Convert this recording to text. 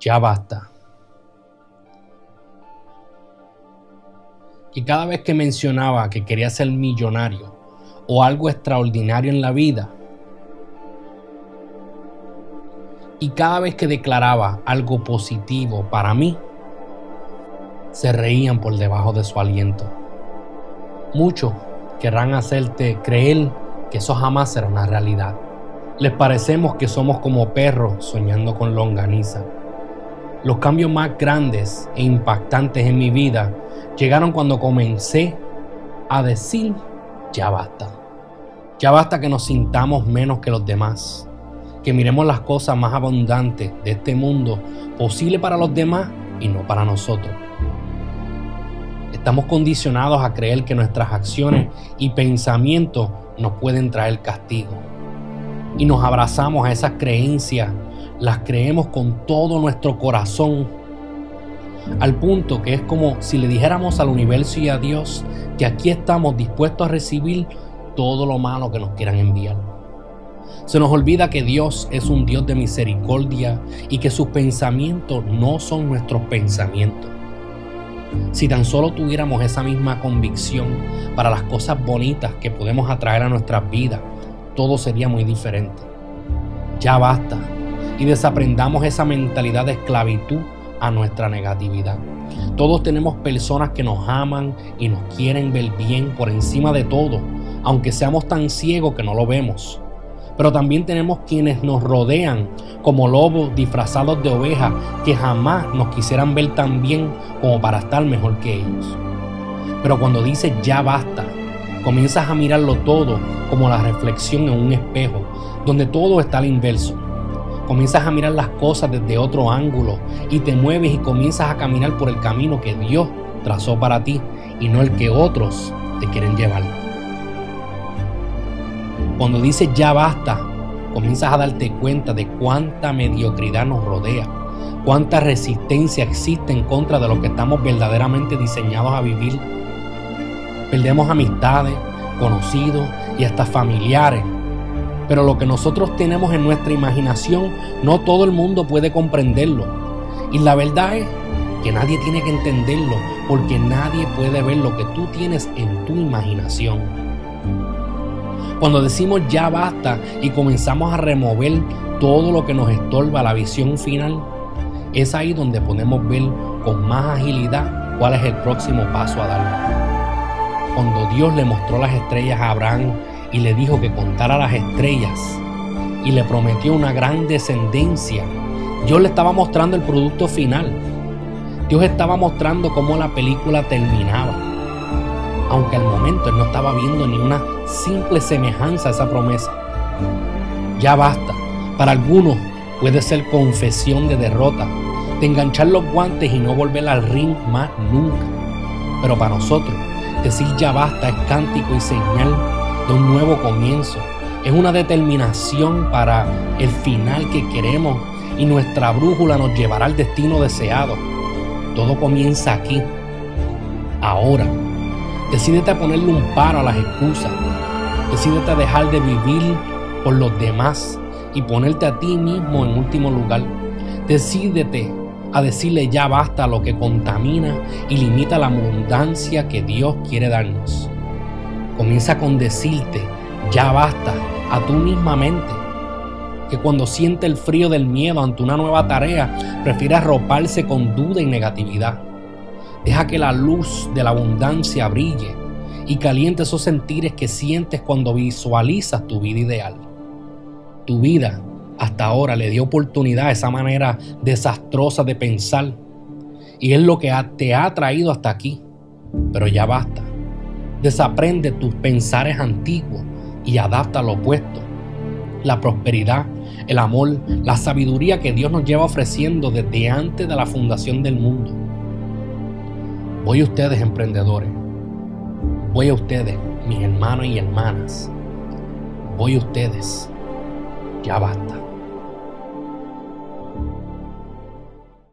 ya basta. Y cada vez que mencionaba que quería ser millonario o algo extraordinario en la vida, y cada vez que declaraba algo positivo para mí, se reían por debajo de su aliento. Muchos querrán hacerte creer que eso jamás será una realidad. Les parecemos que somos como perros soñando con longaniza. Los cambios más grandes e impactantes en mi vida llegaron cuando comencé a decir, ya basta. Ya basta que nos sintamos menos que los demás, que miremos las cosas más abundantes de este mundo posible para los demás y no para nosotros. Estamos condicionados a creer que nuestras acciones y pensamientos nos pueden traer castigo. Y nos abrazamos a esas creencias las creemos con todo nuestro corazón, al punto que es como si le dijéramos al universo y a Dios que aquí estamos dispuestos a recibir todo lo malo que nos quieran enviar. Se nos olvida que Dios es un Dios de misericordia y que sus pensamientos no son nuestros pensamientos. Si tan solo tuviéramos esa misma convicción para las cosas bonitas que podemos atraer a nuestras vidas, todo sería muy diferente. Ya basta y desaprendamos esa mentalidad de esclavitud a nuestra negatividad. Todos tenemos personas que nos aman y nos quieren ver bien por encima de todo, aunque seamos tan ciegos que no lo vemos. Pero también tenemos quienes nos rodean como lobos disfrazados de ovejas que jamás nos quisieran ver tan bien como para estar mejor que ellos. Pero cuando dices ya basta, comienzas a mirarlo todo como la reflexión en un espejo, donde todo está al inverso comienzas a mirar las cosas desde otro ángulo y te mueves y comienzas a caminar por el camino que Dios trazó para ti y no el que otros te quieren llevar. Cuando dices ya basta, comienzas a darte cuenta de cuánta mediocridad nos rodea, cuánta resistencia existe en contra de lo que estamos verdaderamente diseñados a vivir. Perdemos amistades, conocidos y hasta familiares pero lo que nosotros tenemos en nuestra imaginación, no todo el mundo puede comprenderlo. Y la verdad es que nadie tiene que entenderlo, porque nadie puede ver lo que tú tienes en tu imaginación. Cuando decimos ya basta y comenzamos a remover todo lo que nos estorba la visión final, es ahí donde podemos ver con más agilidad cuál es el próximo paso a dar. Cuando Dios le mostró las estrellas a Abraham y le dijo que contara las estrellas y le prometió una gran descendencia. Dios le estaba mostrando el producto final. Dios estaba mostrando cómo la película terminaba. Aunque al momento él no estaba viendo ni una simple semejanza a esa promesa. Ya basta. Para algunos puede ser confesión de derrota, de enganchar los guantes y no volver al ring más nunca. Pero para nosotros, decir ya basta es cántico y señal un nuevo comienzo. Es una determinación para el final que queremos y nuestra brújula nos llevará al destino deseado. Todo comienza aquí, ahora. Decídete a ponerle un paro a las excusas. Decídete a dejar de vivir por los demás y ponerte a ti mismo en último lugar. Decídete a decirle ya basta lo que contamina y limita la abundancia que Dios quiere darnos. Comienza con decirte, ya basta, a tu misma mente. Que cuando siente el frío del miedo ante una nueva tarea, prefiere arroparse con duda y negatividad. Deja que la luz de la abundancia brille y caliente esos sentires que sientes cuando visualizas tu vida ideal. Tu vida hasta ahora le dio oportunidad a esa manera desastrosa de pensar y es lo que te ha traído hasta aquí. Pero ya basta. Desaprende tus pensares antiguos y adapta lo opuesto. La prosperidad, el amor, la sabiduría que Dios nos lleva ofreciendo desde antes de la fundación del mundo. Voy a ustedes, emprendedores. Voy a ustedes, mis hermanos y hermanas. Voy a ustedes. Ya basta.